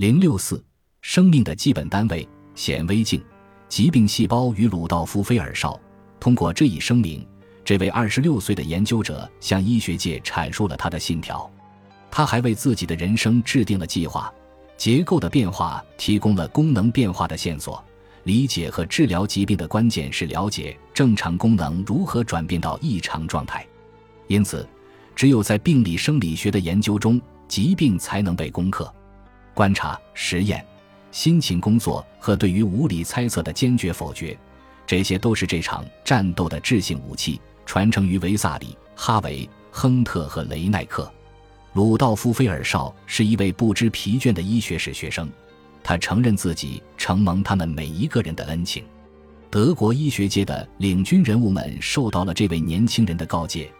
零六四，生命的基本单位显微镜，疾病细胞与鲁道夫·菲尔绍。通过这一声明，这位二十六岁的研究者向医学界阐述了他的信条。他还为自己的人生制定了计划。结构的变化提供了功能变化的线索。理解和治疗疾病的关键是了解正常功能如何转变到异常状态。因此，只有在病理生理学的研究中，疾病才能被攻克。观察、实验、辛勤工作和对于无理猜测的坚决否决，这些都是这场战斗的智性武器，传承于维萨里、哈维、亨特和雷奈克。鲁道夫·菲尔绍是一位不知疲倦的医学史学生，他承认自己承蒙他们每一个人的恩情。德国医学界的领军人物们受到了这位年轻人的告诫，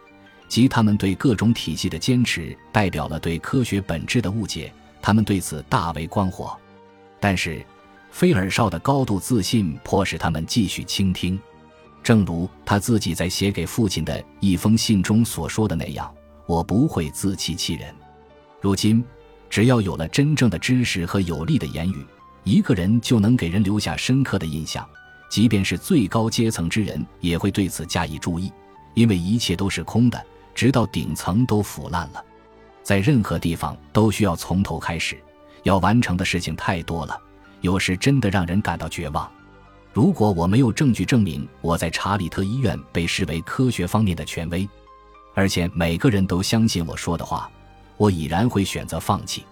即他们对各种体系的坚持代表了对科学本质的误解。他们对此大为光火，但是，菲尔绍的高度自信迫使他们继续倾听。正如他自己在写给父亲的一封信中所说的那样：“我不会自欺欺人。如今，只要有了真正的知识和有力的言语，一个人就能给人留下深刻的印象。即便是最高阶层之人，也会对此加以注意，因为一切都是空的，直到顶层都腐烂了。”在任何地方都需要从头开始，要完成的事情太多了，有时真的让人感到绝望。如果我没有证据证明我在查理特医院被视为科学方面的权威，而且每个人都相信我说的话，我已然会选择放弃。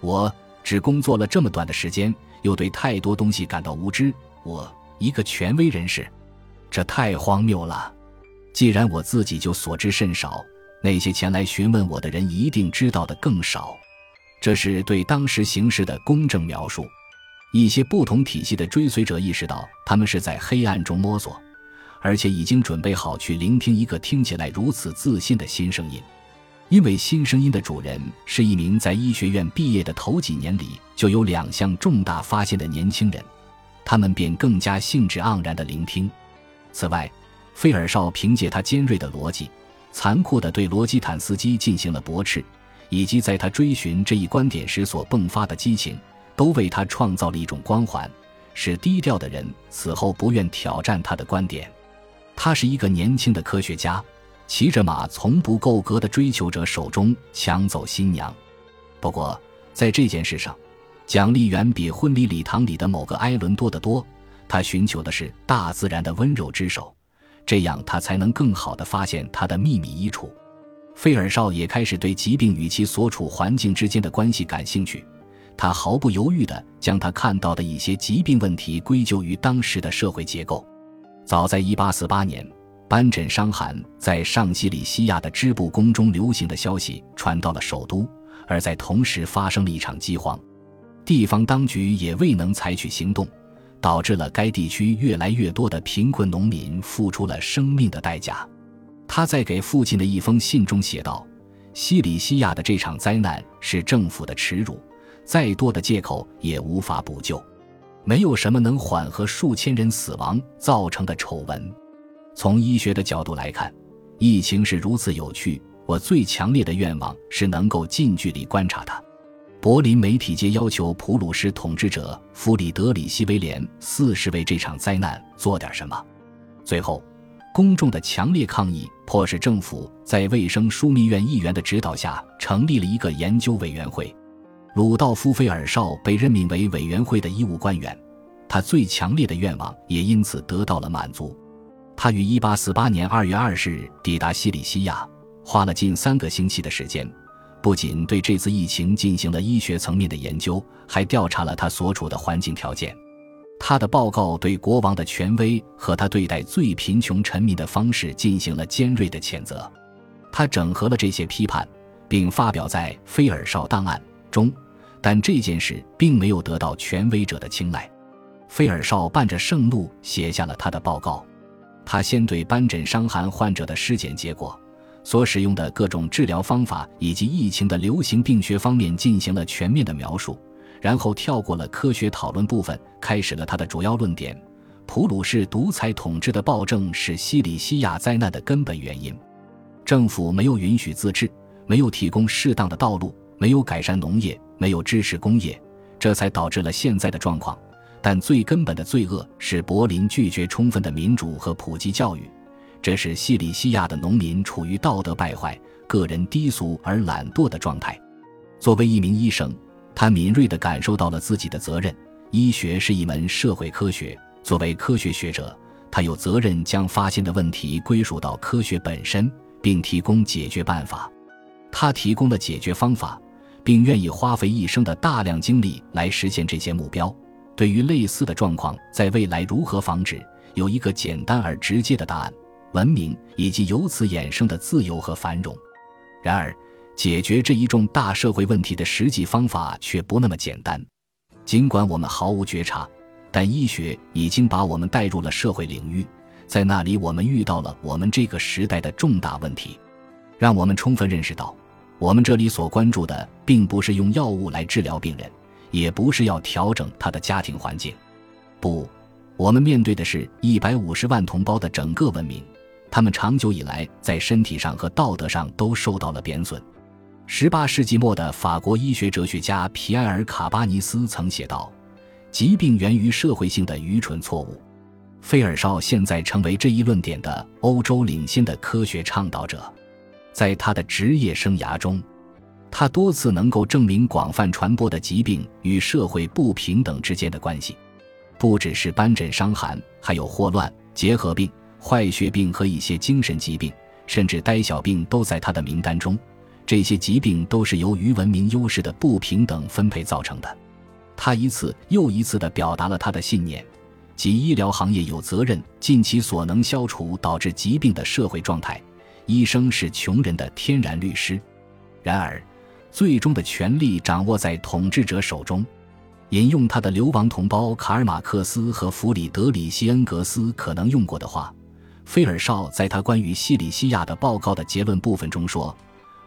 我只工作了这么短的时间，又对太多东西感到无知。我一个权威人士，这太荒谬了。既然我自己就所知甚少。那些前来询问我的人一定知道的更少，这是对当时形势的公正描述。一些不同体系的追随者意识到，他们是在黑暗中摸索，而且已经准备好去聆听一个听起来如此自信的新声音，因为新声音的主人是一名在医学院毕业的头几年里就有两项重大发现的年轻人，他们便更加兴致盎然地聆听。此外，菲尔绍凭借他尖锐的逻辑。残酷地对罗基坦斯基进行了驳斥，以及在他追寻这一观点时所迸发的激情，都为他创造了一种光环，使低调的人此后不愿挑战他的观点。他是一个年轻的科学家，骑着马从不够格的追求者手中抢走新娘。不过，在这件事上，奖励远比婚礼礼堂里的某个埃伦多得多。他寻求的是大自然的温柔之手。这样，他才能更好地发现他的秘密衣橱。费尔绍也开始对疾病与其所处环境之间的关系感兴趣。他毫不犹豫地将他看到的一些疾病问题归咎于当时的社会结构。早在1848年，斑疹伤寒在上西里西亚的织布宫中流行的消息传到了首都，而在同时发生了一场饥荒，地方当局也未能采取行动。导致了该地区越来越多的贫困农民付出了生命的代价。他在给父亲的一封信中写道：“西里西亚的这场灾难是政府的耻辱，再多的借口也无法补救。没有什么能缓和数千人死亡造成的丑闻。从医学的角度来看，疫情是如此有趣。我最强烈的愿望是能够近距离观察它。”柏林媒体界要求普鲁士统治者弗里德里希威廉四世为这场灾难做点什么。最后，公众的强烈抗议迫使政府在卫生枢密院议员的指导下成立了一个研究委员会。鲁道夫·菲尔绍被任命为委员会的医务官员，他最强烈的愿望也因此得到了满足。他于1848年2月20日抵达西里西亚，花了近三个星期的时间。不仅对这次疫情进行了医学层面的研究，还调查了他所处的环境条件。他的报告对国王的权威和他对待最贫穷臣民的方式进行了尖锐的谴责。他整合了这些批判，并发表在《菲尔绍档案》中，但这件事并没有得到权威者的青睐。菲尔绍伴着盛怒写下了他的报告。他先对斑疹伤寒患者的尸检结果。所使用的各种治疗方法以及疫情的流行病学方面进行了全面的描述，然后跳过了科学讨论部分，开始了他的主要论点：普鲁士独裁统治的暴政是西里西亚灾难的根本原因。政府没有允许自治，没有提供适当的道路，没有改善农业，没有支持工业，这才导致了现在的状况。但最根本的罪恶是柏林拒绝充分的民主和普及教育，这是西里西亚的农民处于道德败坏、个人低俗而懒惰的状态。作为一名医生，他敏锐地感受到了自己的责任。医学是一门社会科学，作为科学学者，他有责任将发现的问题归属到科学本身，并提供解决办法。他提供了解决方法，并愿意花费一生的大量精力来实现这些目标。对于类似的状况，在未来如何防止，有一个简单而直接的答案：文明以及由此衍生的自由和繁荣。然而，解决这一重大社会问题的实际方法却不那么简单。尽管我们毫无觉察，但医学已经把我们带入了社会领域，在那里我们遇到了我们这个时代的重大问题，让我们充分认识到，我们这里所关注的并不是用药物来治疗病人。也不是要调整他的家庭环境，不，我们面对的是一百五十万同胞的整个文明，他们长久以来在身体上和道德上都受到了贬损。十八世纪末的法国医学哲学家皮埃尔·卡巴尼斯曾写道：“疾病源于社会性的愚蠢错误。”费尔绍现在成为这一论点的欧洲领先的科学倡导者，在他的职业生涯中。他多次能够证明广泛传播的疾病与社会不平等之间的关系，不只是斑疹伤寒，还有霍乱、结核病、坏血病和一些精神疾病，甚至呆小病都在他的名单中。这些疾病都是由于文明优势的不平等分配造成的。他一次又一次地表达了他的信念，即医疗行业有责任尽其所能消除导致疾病的社会状态。医生是穷人的天然律师。然而。最终的权力掌握在统治者手中。引用他的流亡同胞卡尔马克思和弗里德里希恩格斯可能用过的话，菲尔绍在他关于西里西亚的报告的结论部分中说：“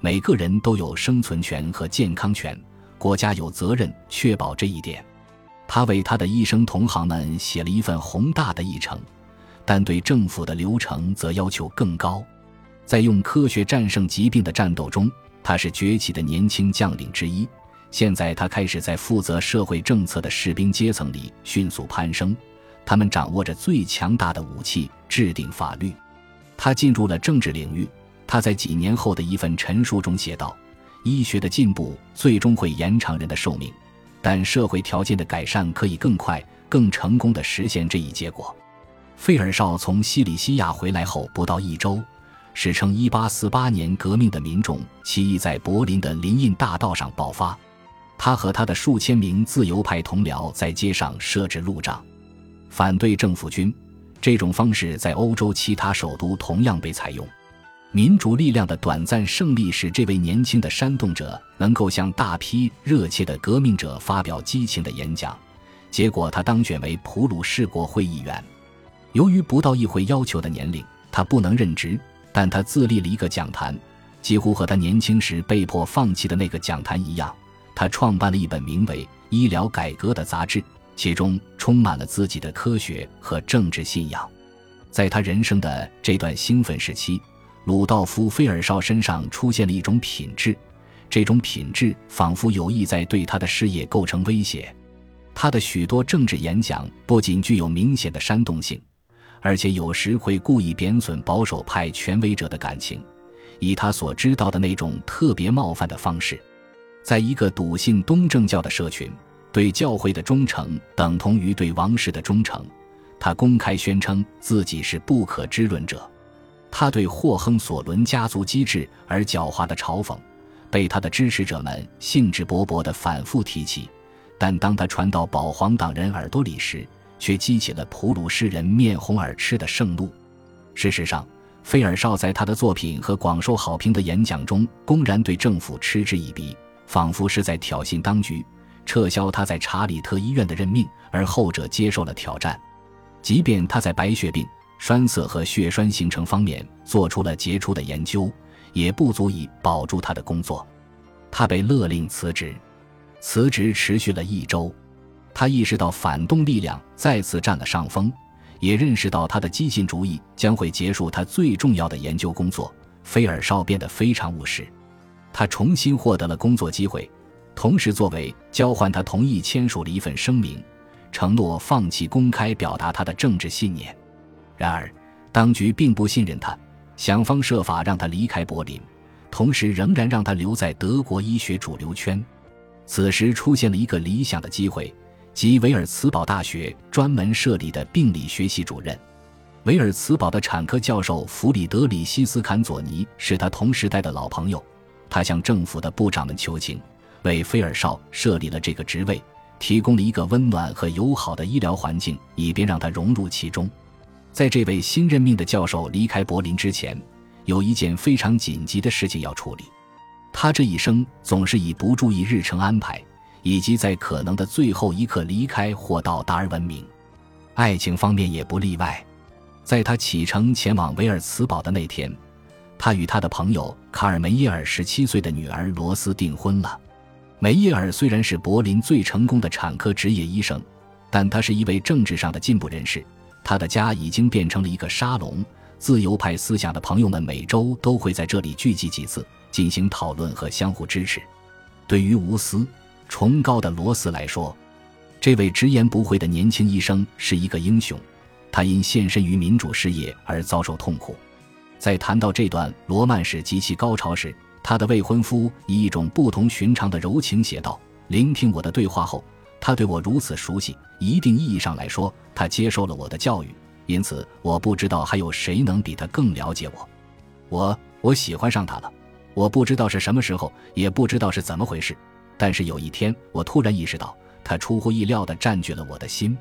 每个人都有生存权和健康权，国家有责任确保这一点。”他为他的医生同行们写了一份宏大的议程，但对政府的流程则要求更高。在用科学战胜疾病的战斗中。他是崛起的年轻将领之一，现在他开始在负责社会政策的士兵阶层里迅速攀升。他们掌握着最强大的武器——制定法律。他进入了政治领域。他在几年后的一份陈述中写道：“医学的进步最终会延长人的寿命，但社会条件的改善可以更快、更成功地实现这一结果。”费尔绍从西里西亚回来后不到一周。史称1848年革命的民众起义在柏林的林荫大道上爆发，他和他的数千名自由派同僚在街上设置路障，反对政府军。这种方式在欧洲其他首都同样被采用。民主力量的短暂胜利使这位年轻的煽动者能够向大批热切的革命者发表激情的演讲，结果他当选为普鲁士国会议员。由于不到议会要求的年龄，他不能任职。但他自立了一个讲坛，几乎和他年轻时被迫放弃的那个讲坛一样。他创办了一本名为《医疗改革》的杂志，其中充满了自己的科学和政治信仰。在他人生的这段兴奋时期，鲁道夫·菲尔绍身上出现了一种品质，这种品质仿佛有意在对他的事业构成威胁。他的许多政治演讲不仅具有明显的煽动性。而且有时会故意贬损保守派权威者的感情，以他所知道的那种特别冒犯的方式。在一个笃信东正教的社群，对教会的忠诚等同于对王室的忠诚。他公开宣称自己是不可知论者。他对霍亨索伦家族机智而狡猾的嘲讽，被他的支持者们兴致勃勃地反复提起。但当他传到保皇党人耳朵里时，却激起了普鲁士人面红耳赤的盛怒。事实上，费尔绍在他的作品和广受好评的演讲中，公然对政府嗤之以鼻，仿佛是在挑衅当局，撤销他在查理特医院的任命，而后者接受了挑战。即便他在白血病、栓塞和血栓形成方面做出了杰出的研究，也不足以保住他的工作。他被勒令辞职，辞职持续了一周。他意识到反动力量再次占了上风，也认识到他的激进主义将会结束他最重要的研究工作。菲尔绍变得非常务实，他重新获得了工作机会，同时作为交换，他同意签署了一份声明，承诺放弃公开表达他的政治信念。然而，当局并不信任他，想方设法让他离开柏林，同时仍然让他留在德国医学主流圈。此时出现了一个理想的机会，即维尔茨堡大学专门设立的病理学系主任。维尔茨堡的产科教授弗里德里希斯坎佐尼是他同时代的老朋友，他向政府的部长们求情，为菲尔绍设立了这个职位，提供了一个温暖和友好的医疗环境，以便让他融入其中。在这位新任命的教授离开柏林之前，有一件非常紧急的事情要处理。他这一生总是以不注意日程安排，以及在可能的最后一刻离开或到达而闻名。爱情方面也不例外。在他启程前往维尔茨堡的那天，他与他的朋友卡尔梅耶尔十七岁的女儿罗斯订婚了。梅耶尔虽然是柏林最成功的产科职业医生，但他是一位政治上的进步人士。他的家已经变成了一个沙龙，自由派思想的朋友们每周都会在这里聚集几次，进行讨论和相互支持。对于无私、崇高的罗斯来说，这位直言不讳的年轻医生是一个英雄。他因献身于民主事业而遭受痛苦。在谈到这段罗曼史及其高潮时，他的未婚夫以一种不同寻常的柔情写道：“聆听我的对话后，他对我如此熟悉，一定意义上来说，他接受了我的教育。因此，我不知道还有谁能比他更了解我。我我喜欢上他了。我不知道是什么时候，也不知道是怎么回事。但是有一天，我突然意识到，他出乎意料地占据了我的心。”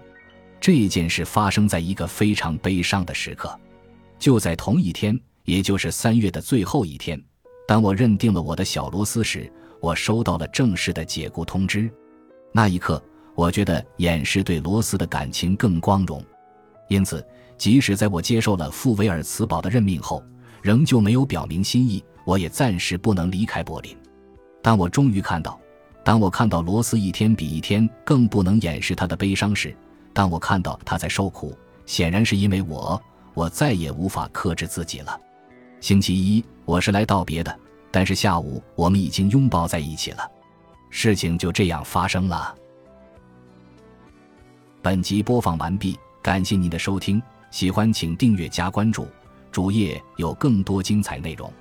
这件事发生在一个非常悲伤的时刻，就在同一天，也就是三月的最后一天，当我认定了我的小罗斯时，我收到了正式的解雇通知。那一刻，我觉得掩饰对罗斯的感情更光荣。因此，即使在我接受了富维尔茨堡的任命后，仍旧没有表明心意。我也暂时不能离开柏林。当我终于看到，当我看到罗斯一天比一天更不能掩饰他的悲伤时，当我看到他在受苦，显然是因为我，我再也无法克制自己了。星期一我是来道别的，但是下午我们已经拥抱在一起了。事情就这样发生了。本集播放完毕，感谢您的收听，喜欢请订阅加关注，主页有更多精彩内容。